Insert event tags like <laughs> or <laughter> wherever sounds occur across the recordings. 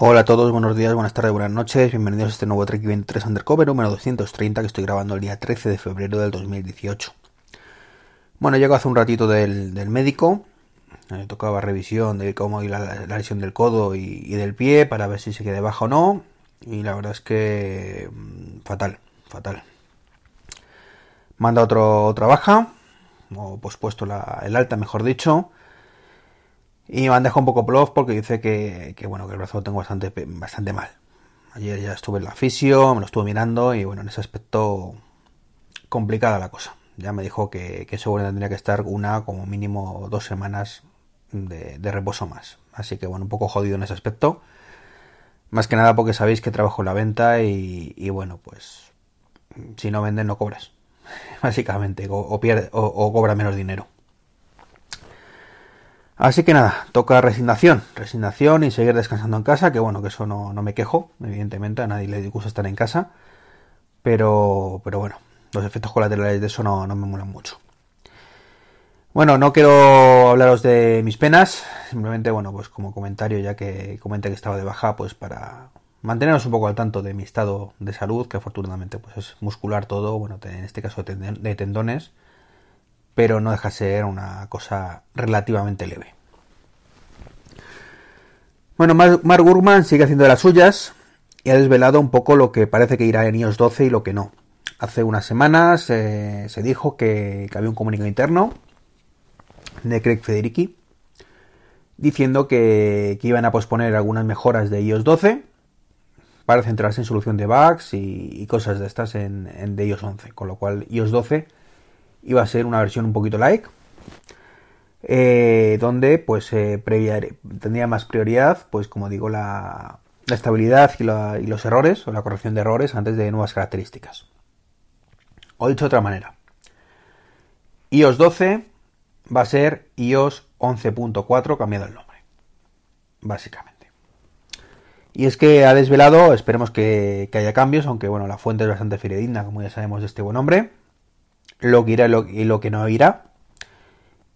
Hola a todos, buenos días, buenas tardes, buenas noches, bienvenidos a este nuevo Trek 23 Undercover número 230 que estoy grabando el día 13 de febrero del 2018. Bueno, llego hace un ratito del, médico, me tocaba revisión de cómo iba la, lesión del codo y, del pie para ver si se queda baja o no, y la verdad es que mm, fatal, fatal. Manda otro, otra baja, o pospuesto la, el alta mejor dicho, y me han dejado un poco plof porque dice que, bueno, que el brazo lo tengo bastante, bastante mal. Ayer ya estuve en la fisio, me lo estuve mirando y bueno, en ese aspecto complicada la cosa. Ya me dijo que, que seguro tendría que estar una, como mínimo dos semanas de, reposo más. Así que bueno, un poco jodido en ese aspecto. Más que nada porque sabéis que trabajo en la venta y, bueno, pues si no venden no cobras. <laughs> Básicamente, o, pierde, o cobra menos dinero. Así que nada, toca resignación, resignación y seguir descansando en casa, que bueno, que eso no, me quejo, evidentemente, a nadie le gusta estar en casa, pero, pero bueno, los efectos colaterales de eso no, no me molan mucho. Bueno, no quiero hablaros de mis penas, simplemente, bueno, pues como comentario, ya que comenté que estaba de baja, pues para manteneros un poco al tanto de mi estado de salud, que afortunadamente pues es muscular todo, bueno, en este caso de tendones, pero no deja de ser una cosa relativamente leve. Bueno, Mark Gurman sigue haciendo las suyas y ha desvelado un poco lo que parece que irá en iOS 12 y lo que no. Hace unas semanas eh, se dijo que, había un comunicado interno de Craig Federici diciendo que, iban a posponer algunas mejoras de iOS 12 para centrarse en solución de bugs y, cosas de estas en, en de iOS 11, con lo cual iOS 12 iba a ser una versión un poquito like, eh, donde pues eh, tendría más prioridad, pues como digo, la, estabilidad y, los errores, o la corrección de errores antes de nuevas características. O dicho de otra manera, iOS 12 va a ser iOS 11.4 cambiado el nombre, básicamente. Y es que ha desvelado, esperemos que, haya cambios, aunque bueno, la fuente es bastante fidedigna, como ya sabemos de este buen hombre lo que irá y lo, que no irá.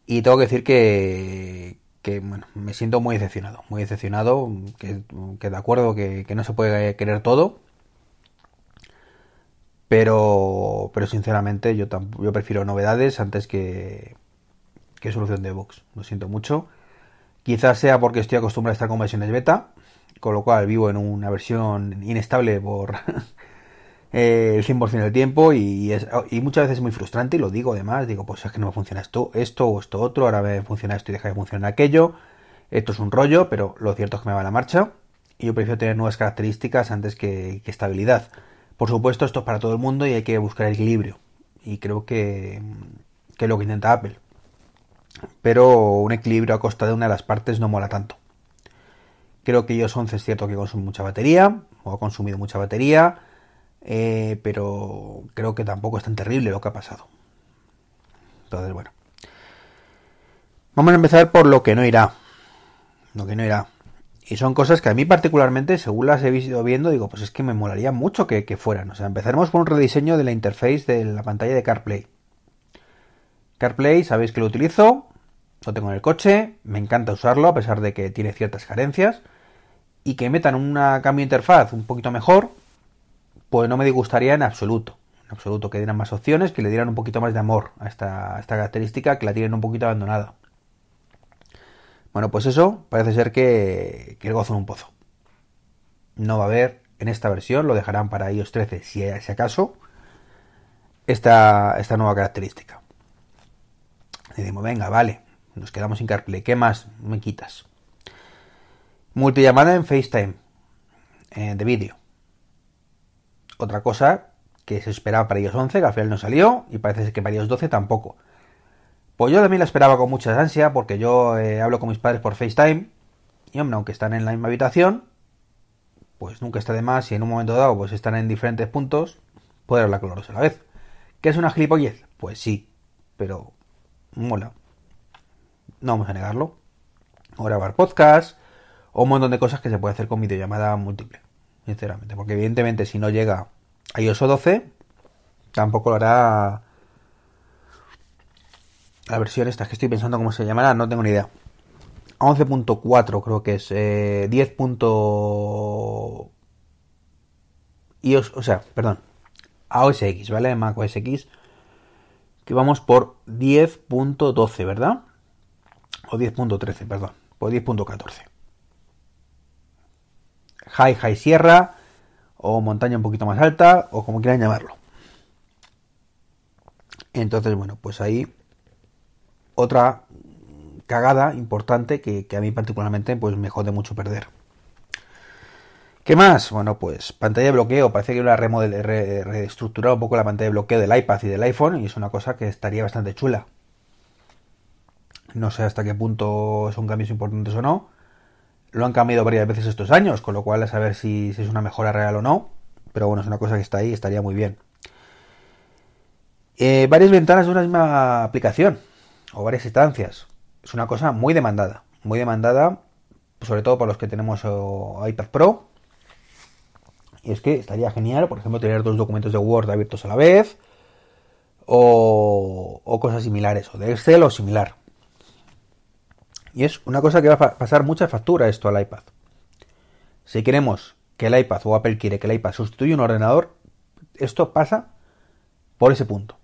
Y tengo que decir que, que bueno, me siento muy decepcionado, muy decepcionado, que, de acuerdo que, no se puede querer todo, pero, pero sinceramente yo, yo prefiero novedades antes que, que solución de box, lo siento mucho. Quizás sea porque estoy acostumbrado a estar con versiones beta, con lo cual vivo en una versión inestable por <laughs> eh, el 100% del tiempo y, muchas veces es muy frustrante y lo digo además, digo, pues es que no me funciona esto, esto o esto otro, ahora me funciona esto y deja de funcionar aquello, esto es un rollo, pero lo cierto es que me va la marcha y yo prefiero tener nuevas características antes que, estabilidad. Por supuesto, esto es para todo el mundo y hay que buscar el equilibrio y creo que, que es lo que intenta Apple. Pero un equilibrio a costa de una de las partes no mola tanto. Creo que iOS 11 es cierto que consume mucha batería, o ha consumido mucha batería, eh, pero creo que tampoco es tan terrible lo que ha pasado. Entonces, bueno. Vamos a empezar por lo que no irá. Lo que no irá. Y son cosas que a mí particularmente, según las he visto viendo, digo, pues es que me molaría mucho que, fueran. O sea, empezaremos con un rediseño de la interface de la pantalla de CarPlay. CarPlay, sabéis que lo utilizo, lo tengo en el coche, me encanta usarlo a pesar de que tiene ciertas carencias. Y que metan una cambio de interfaz un poquito mejor, pues no me disgustaría en absoluto. En absoluto, que dieran más opciones, que le dieran un poquito más de amor a esta, esta característica, que la tienen un poquito abandonada. Bueno, pues eso parece ser que, que el gozo en un pozo. No va a haber en esta versión, lo dejarán para iOS 13 si, si acaso, esta, esta nueva característica. decimos, venga, vale, nos quedamos sin CarPlay, ¿qué más me quitas? Multillamada en FaceTime eh, de vídeo. Otra cosa que se esperaba para iOS 11, que no salió, y parece que para iOS 12 tampoco. Pues yo también la esperaba con mucha ansia, porque yo eh, hablo con mis padres por FaceTime, y hombre, aunque están en la misma habitación, pues nunca está de más, si en un momento dado pues están en diferentes puntos, puede hablar con los a la vez. ¿Qué es una gilipollez? Pues sí, pero mola. No vamos a negarlo. O grabar podcast, o un montón de cosas que se puede hacer con videollamada múltiple sinceramente. Porque evidentemente si no llega a iOS 12, tampoco lo hará la versión esta que estoy pensando cómo se llamará, no tengo ni idea. a 11.4 creo que es, eh, 10. iOS, o sea, perdón, a OS X, ¿vale? Mac OS X, que vamos por 10.12, ¿verdad? O 10.13, perdón, por 10.14. High High Sierra, o montaña un poquito más alta, o como quieran llamarlo. Entonces, bueno, pues ahí otra cagada importante que, a mí particularmente pues me jode mucho perder. ¿Qué más? Bueno, pues pantalla de bloqueo. Parece que una remodel, reestructurado un poco la pantalla de bloqueo del iPad y del iPhone y es una cosa que estaría bastante chula. No sé hasta qué punto son cambios importantes o no. Lo han cambiado varias veces estos años, con lo cual a saber si, es una mejora real o no. Pero bueno, es una cosa que está ahí, estaría muy bien. Eh, varias ventanas de una misma aplicación o varias instancias. Es una cosa muy demandada, muy demandada, sobre todo por los que tenemos iPad Pro. Y es que estaría genial, por ejemplo, tener dos documentos de Word abiertos a la vez o, o cosas similares, o de Excel o similar. Y es una cosa que va a pasar mucha factura esto al iPad. Si queremos que el iPad o Apple quiere que el iPad sustituya un ordenador, esto pasa por ese punto.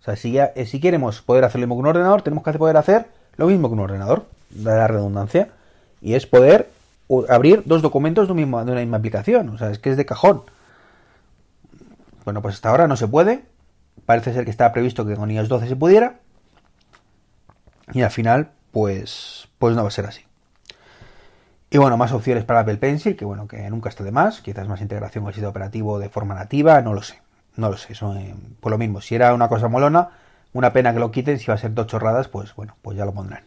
O sea, si, ya, eh, si queremos poder hacer lo mismo que un ordenador, tenemos que poder hacer lo mismo que un ordenador, de la redundancia, y es poder abrir dos documentos de, de una misma aplicación. O sea, es que es de cajón. Bueno, pues hasta ahora no se puede. Parece ser que estaba previsto que con iOS 12 se pudiera. Y al final, pues, pues no va a ser así. Y bueno, más opciones para Apple Pencil, que bueno, que nunca está de más. Quizás más integración con el sistema operativo de forma nativa, no lo sé. No lo sé, eh, por lo mismo, si era una cosa molona, una pena que lo quiten, si va a ser dos chorradas, pues bueno, pues ya lo pondrán.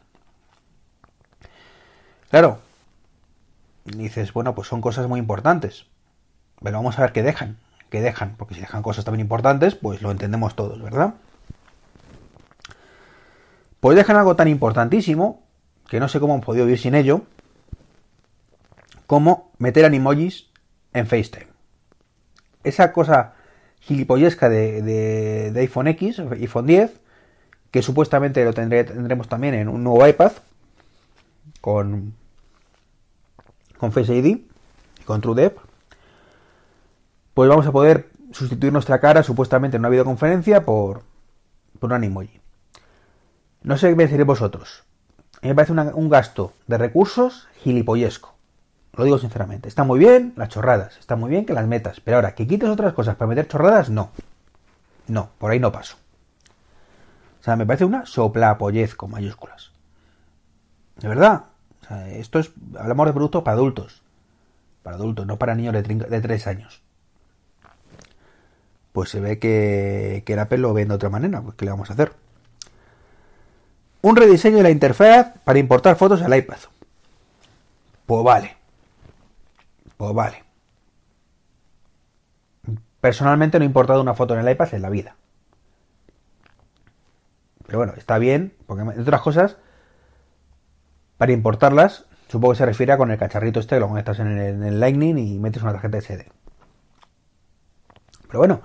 Claro, dices, bueno, pues son cosas muy importantes, pero vamos a ver qué dejan, qué dejan, porque si dejan cosas también importantes, pues lo entendemos todos, ¿verdad? Pues dejan algo tan importantísimo, que no sé cómo han podido vivir sin ello, como meter animojis en FaceTime. Esa cosa gilipollesca de, iPhone X, iPhone 10, que supuestamente lo tendremos también en un nuevo iPad con, Face ID, con TrueDepth, pues vamos a poder sustituir nuestra cara supuestamente en una videoconferencia por, por un animoji. No sé qué pensaréis vosotros. A mí me parece un gasto de recursos gilipollesco. Lo digo sinceramente. Está muy bien las chorradas, está muy bien que las metas, pero ahora que quites otras cosas para meter chorradas, no. No, por ahí no paso. O sea, me parece una soplapollez con mayúsculas. De verdad. O sea, esto es. Hablamos de productos para adultos. Para adultos, no para niños de, de 3 años. Pues se ve que, que el Apple lo ve de otra manera. Pues, ¿qué le vamos a hacer? Un rediseño de la interfaz para importar fotos al iPad. Pues vale. Pues vale. Personalmente no he importado una foto en el iPad en la vida. Pero bueno, está bien, porque entre otras cosas, para importarlas, supongo que se refiere a con el cacharrito este, lo conectas en el, en el Lightning y metes una tarjeta SD. Pero bueno,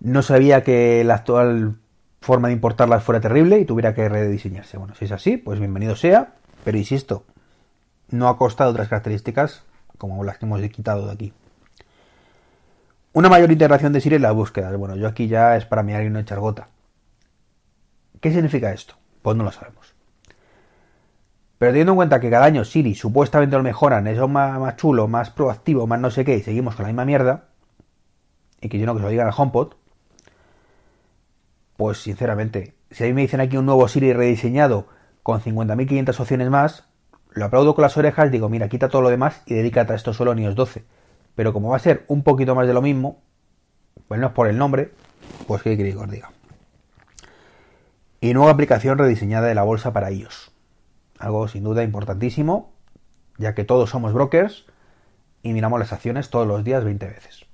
no sabía que la actual forma de importarlas fuera terrible y tuviera que rediseñarse. Bueno, si es así, pues bienvenido sea, pero insisto, no ha costado otras características como las que hemos quitado de aquí. Una mayor integración de Siri en las búsquedas. Bueno, yo aquí ya es para mirar y no echar gota. ¿Qué significa esto? Pues no lo sabemos. Pero teniendo en cuenta que cada año Siri supuestamente lo mejoran, es más, más chulo, más proactivo, más no sé qué, y seguimos con la misma mierda, y que yo no que se lo digan al HomePod, pues sinceramente, si a mí me dicen aquí un nuevo Siri rediseñado con 50.500 opciones más, lo aplaudo con las orejas, digo, mira, quita todo lo demás y dedícate a esto solo en iOS 12. Pero como va a ser un poquito más de lo mismo, pues no es por el nombre, pues qué queréis que os diga. Y nueva aplicación rediseñada de la bolsa para iOS. Algo sin duda importantísimo, ya que todos somos brokers y miramos las acciones todos los días 20 veces.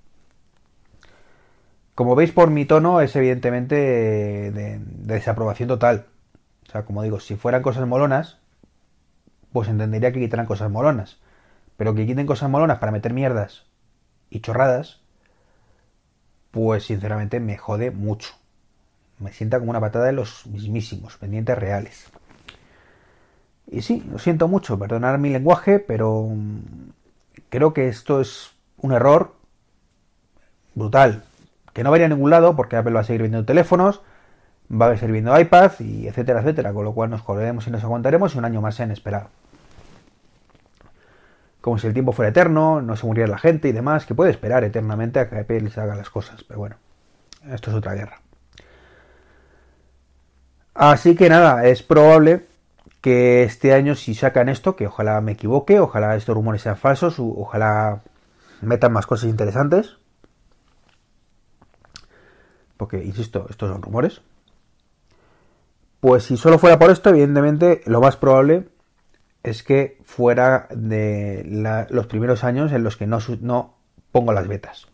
Como veis por mi tono es evidentemente de, de desaprobación total. O sea, como digo, si fueran cosas molonas, pues entendería que quitaran cosas molonas. Pero que quiten cosas molonas para meter mierdas y chorradas, pues sinceramente me jode mucho. Me sienta como una patada de los mismísimos, pendientes reales. Y sí, lo siento mucho, perdonar mi lenguaje, pero mm, creo que esto es un error brutal, que no va a ningún lado porque Apple va a seguir vendiendo teléfonos, va a seguir viendo iPad y etcétera, etcétera, con lo cual nos colgaremos y nos aguantaremos y un año más en esperar. Como si el tiempo fuera eterno, no se muriera la gente y demás, que puede esperar eternamente a que Apple les haga las cosas, pero bueno, esto es otra guerra. Así que nada, es probable que este año si sacan esto, que ojalá me equivoque, ojalá estos rumores sean falsos, ojalá metan más cosas interesantes. Porque, insisto, estos son rumores. Pues si solo fuera por esto, evidentemente lo más probable es que fuera de los primeros años en los que no, pongo las betas.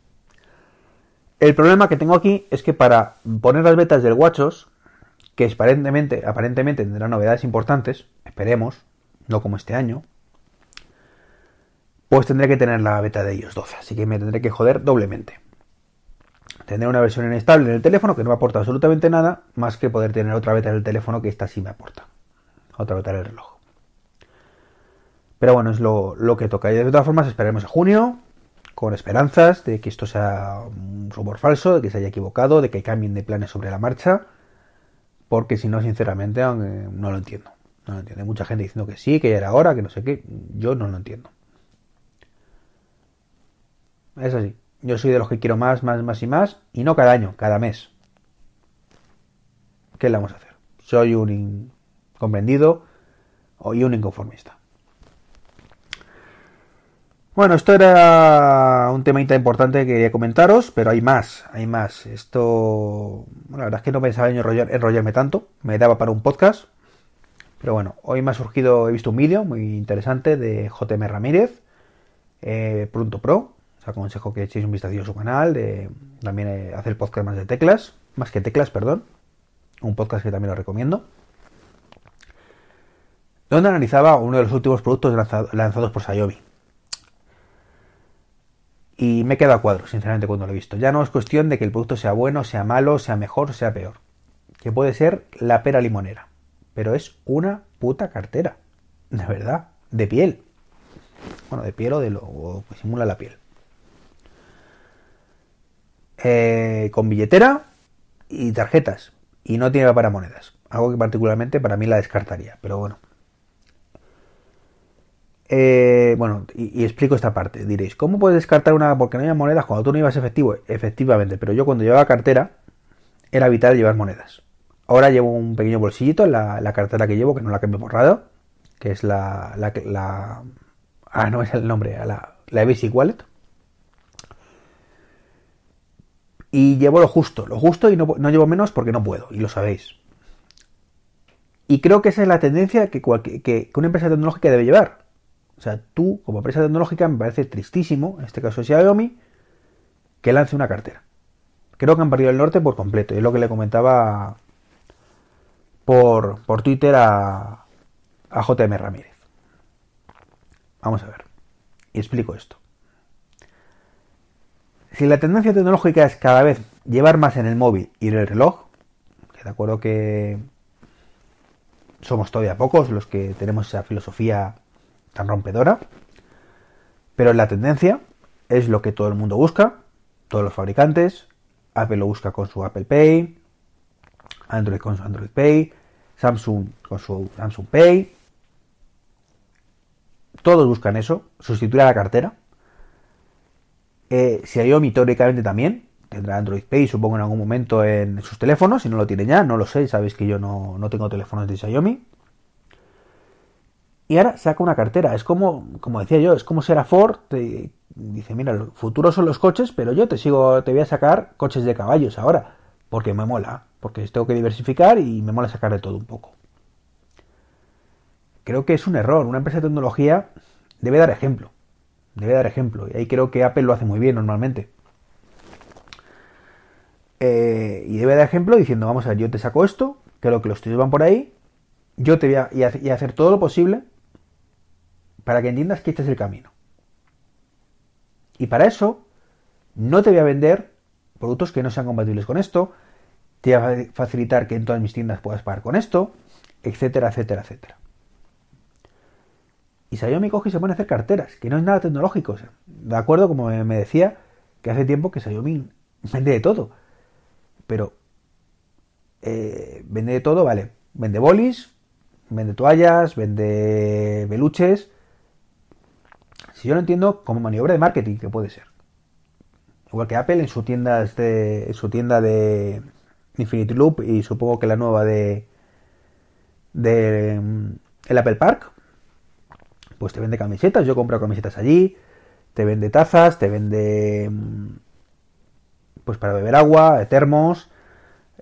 El problema que tengo aquí es que para poner las betas del WatchOS que aparentemente, aparentemente tendrá novedades importantes, esperemos, no como este año, pues tendré que tener la beta de iOS 12, así que me tendré que joder doblemente. Tendré una versión inestable en el teléfono que no me aporta absolutamente nada, más que poder tener otra beta en el teléfono que esta sí me aporta. Otra beta en el reloj. Pero bueno, es lo, lo que toca. Y de todas formas, esperaremos a junio, con esperanzas de que esto sea un rumor falso, de que se haya equivocado, de que cambien de planes sobre la marcha porque si no, sinceramente, no lo entiendo. No lo entiendo. Hay mucha gente diciendo que sí, que ya era hora, que no sé qué. Yo no lo entiendo. Es así. Yo soy de los que quiero más, más, más y más. Y no cada año, cada mes. ¿Qué le vamos a hacer? Soy un incomprendido y un inconformista. Bueno, esto era un temita importante que quería comentaros, pero hay más, hay más. Esto, la verdad es que no pensaba en enrollarme tanto, me daba para un podcast. Pero bueno, hoy me ha surgido, he visto un vídeo muy interesante de JM Ramírez, eh, Pronto Pro. Os aconsejo que echéis un vistazo a su canal, de, también eh, hace el podcast más de teclas, más que teclas, perdón. Un podcast que también lo recomiendo. Donde analizaba uno de los últimos productos lanzados por Xiaomi y me he quedado a cuadro, sinceramente, cuando lo he visto. Ya no es cuestión de que el producto sea bueno, sea malo, sea mejor, sea peor. Que puede ser la pera limonera. Pero es una puta cartera. De verdad. De piel. Bueno, de piel o de lo que simula la piel. Eh, con billetera y tarjetas. Y no tiene para monedas. Algo que particularmente para mí la descartaría. Pero bueno. Eh, bueno, y, explico esta parte. Diréis, ¿cómo puedes descartar una porque no hay monedas cuando tú no ibas efectivo? Efectivamente, pero yo cuando llevaba cartera era vital llevar monedas. Ahora llevo un pequeño bolsillito en la, cartera que llevo, que no la cambio borrado, que es la, la, Ah, no es el nombre, la, la Basic Wallet. Y llevo lo justo, lo justo y no, no llevo menos porque no puedo, y lo sabéis. Y creo que esa es la tendencia que, que, que una empresa tecnológica debe llevar o sea, tú, como empresa tecnológica, me parece tristísimo, en este caso Xiaomi, que lance una cartera. Creo que han perdido el norte por completo. Y es lo que le comentaba por, por Twitter a, a JM Ramírez. Vamos a ver. Y explico esto. Si la tendencia tecnológica es cada vez llevar más en el móvil y en el reloj, que de acuerdo que somos todavía pocos los que tenemos esa filosofía tan rompedora, pero la tendencia es lo que todo el mundo busca, todos los fabricantes, Apple lo busca con su Apple Pay, Android con su Android Pay, Samsung con su Samsung Pay, todos buscan eso, sustituir a la cartera. Eh, Xiaomi teóricamente también tendrá Android Pay, supongo en algún momento en sus teléfonos, si no lo tiene ya, no lo sé, sabéis que yo no, no tengo teléfonos de Xiaomi. Y ahora saca una cartera. Es como, como decía yo, es como ser a Ford. Dice, mira, el futuro son los coches, pero yo te sigo, te voy a sacar coches de caballos ahora. Porque me mola. Porque tengo que diversificar y me mola sacar de todo un poco. Creo que es un error. Una empresa de tecnología debe dar ejemplo. Debe dar ejemplo. Y ahí creo que Apple lo hace muy bien normalmente. Eh, y debe dar ejemplo diciendo, vamos a ver, yo te saco esto, creo que los tuyos van por ahí, yo te voy a, y hacer todo lo posible para que entiendas que este es el camino. Y para eso, no te voy a vender productos que no sean compatibles con esto, te voy a facilitar que en todas mis tiendas puedas pagar con esto, etcétera, etcétera, etcétera. Y Xiaomi coge y se pone a hacer carteras, que no es nada tecnológico. de acuerdo, como me decía, que hace tiempo que Xiaomi vende de todo. Pero eh, vende de todo, vale. Vende bolis, vende toallas, vende peluches. Si yo no entiendo, como maniobra de marketing, que puede ser. Igual que Apple en su tienda de, en su tienda de Infinity Loop y supongo que la nueva de, de mm, el Apple Park, pues te vende camisetas. Yo compro camisetas allí. Te vende tazas, te vende mm, pues para beber agua, termos,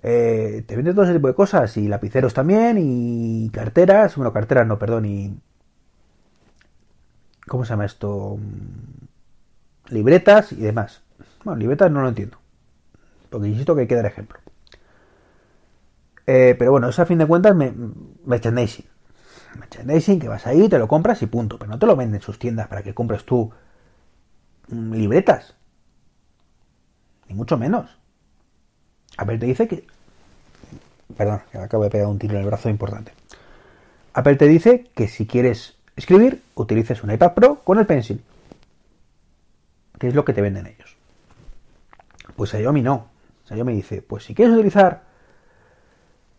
eh, te vende todo ese tipo de cosas y lapiceros también y carteras, bueno, carteras no, perdón, y ¿cómo se llama esto? Mm, libretas y demás. Bueno, libretas no lo entiendo, porque insisto que hay que dar ejemplo. Eh, pero bueno, eso a fin de cuentas me, merchandising. Merchandising que vas ahí, te lo compras y punto. Pero no te lo venden sus tiendas para que compres tú libretas. Ni mucho menos. Apple te dice que. Perdón, que me acabo de pegar un tiro en el brazo importante. Apple te dice que si quieres escribir, utilices un iPad Pro con el Pencil. Que es lo que te venden ellos. Pues Xiaomi no. Xiaomi dice, pues si quieres utilizar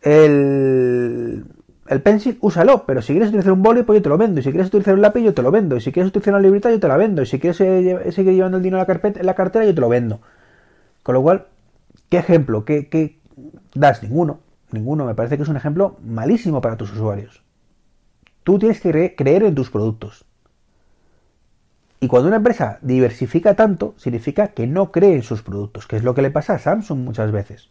el, el Pencil, úsalo, pero si quieres utilizar un boli, pues yo te lo vendo. Y si quieres utilizar un lápiz, yo te lo vendo. Y si quieres utilizar una libreta, yo te la vendo. Y si quieres eh, seguir llevando el dinero en la, en la cartera, yo te lo vendo. Con lo cual, ¿qué ejemplo? ¿Qué, das? Ninguno. Ninguno. Me parece que es un ejemplo malísimo para tus usuarios. Tú tienes que creer en tus productos. Y cuando una empresa diversifica tanto, significa que no cree en sus productos, que es lo que le pasa a Samsung muchas veces.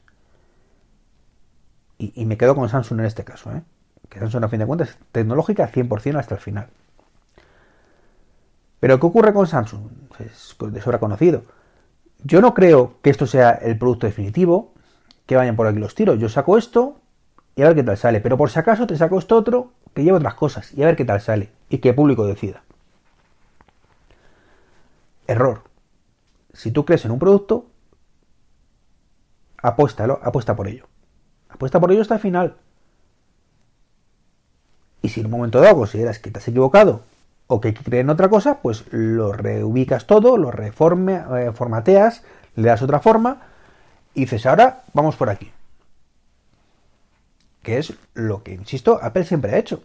Y, me quedo con Samsung en este caso, ¿eh? Que Samsung a fin de cuentas es tecnológica 100% hasta el final. Pero ¿qué ocurre con Samsung? Es de sobra conocido. Yo no creo que esto sea el producto definitivo, que vayan por aquí los tiros. Yo saco esto y a ver qué tal sale. Pero por si acaso te saco esto otro que lleva otras cosas y a ver qué tal sale. Y que el público decida. Error. Si tú crees en un producto, apuéstalo, apuesta por ello. Apuesta por ello hasta el final. Y si en un momento dado consideras que te has equivocado o que creen otra cosa, pues lo reubicas todo, lo reforme, eh, formateas, le das otra forma y dices, ahora vamos por aquí. Que es lo que, insisto, Apple siempre ha hecho.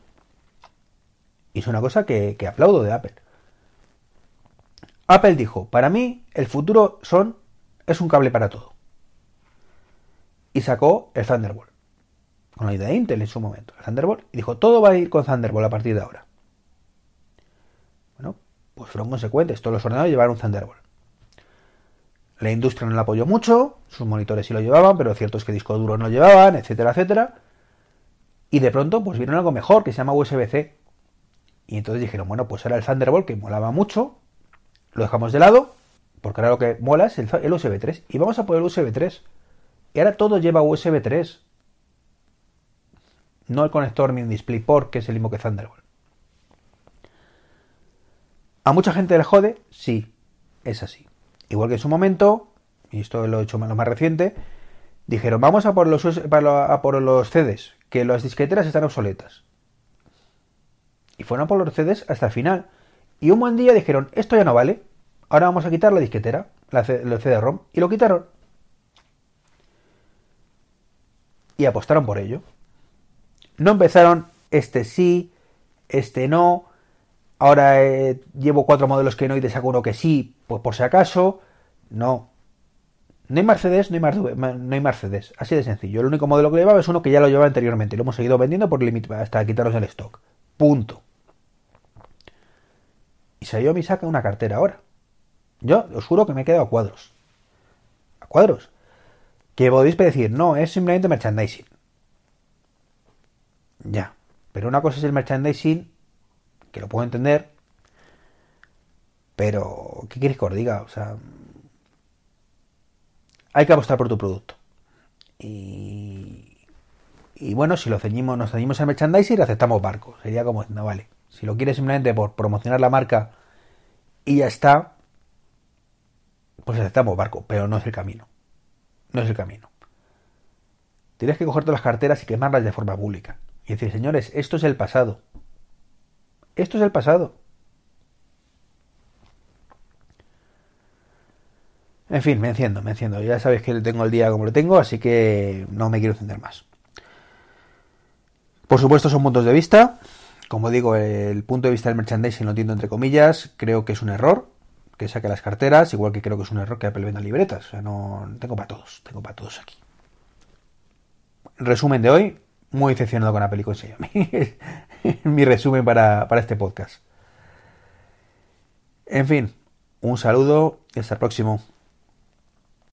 Y es una cosa que, que aplaudo de Apple. Apple dijo, para mí el futuro son es un cable para todo. Y sacó el Thunderbolt. Con la idea de Intel en su momento, el Thunderbolt. Y dijo, todo va a ir con Thunderbolt a partir de ahora pues fueron consecuentes. Todos los ordenadores llevaron un Thunderbolt. La industria no la apoyó mucho, sus monitores sí lo llevaban, pero cierto es que disco duro no llevaban, etcétera, etcétera. Y de pronto, pues vieron algo mejor que se llama USB-C. Y entonces dijeron, bueno, pues era el Thunderbolt que molaba mucho, lo dejamos de lado, porque ahora lo que mola es el, USB 3. Y vamos a poner USB 3. Y ahora todo lleva USB 3. No el conector ni el DisplayPort, que es el mismo que Thunderbolt. ¿A mucha gente le jode? Sí, es así. Igual que en su momento, y esto lo he hecho lo más reciente, dijeron, vamos a por los, a por los CDs, que las disqueteras están obsoletas. Y fueron a por los CDs hasta el final. Y un buen día dijeron, esto ya no vale, ahora vamos a quitar la disquetera, la, CD-ROM, y lo quitaron. Y apostaron por ello. No empezaron, este sí, este no, ahora eh, llevo cuatro modelos que no y te saco uno que sí, pues por si acaso, no. No hay Mercedes, no hay, hay Mercedes, así de sencillo. El único modelo que llevaba es uno que ya lo llevaba anteriormente, lo hemos seguido vendiendo por límite hasta quitarnos el stock. Punto. Y Xiaomi saca una cartera ahora. Yo os juro que me he quedado a cuadros. A cuadros. Que podéis decir, no, es simplemente merchandising. Ya. Pero una cosa es el merchandising que lo puedo entender, pero ¿qué quieres que os diga? O sea, hay que apostar por tu producto. Y, bueno, si lo ceñimos, nos ceñimos al merchandising y aceptamos barco. Sería como, no vale. Si lo quieres simplemente por promocionar la marca y ya está, pues aceptamos barco, pero no es el camino. No es el camino. Tienes que cogerte las carteras y quemarlas de forma pública. Y decir, señores, esto es el pasado. Esto es el pasado. En fin, me enciendo, me enciendo. Ya sabéis que tengo el día como lo tengo, así que no me quiero encender más. Por supuesto, son puntos de vista. Como digo, el punto de vista del merchandising lo entiendo entre comillas. Creo que es un error que saque las carteras, igual que creo que es un error que Apple venda libretas. O sea, no tengo para todos, tengo para todos aquí. Resumen de hoy, muy decepcionado con Apple y con Xiaomi. Mi resumen para este podcast. En fin, un saludo y hasta el próximo.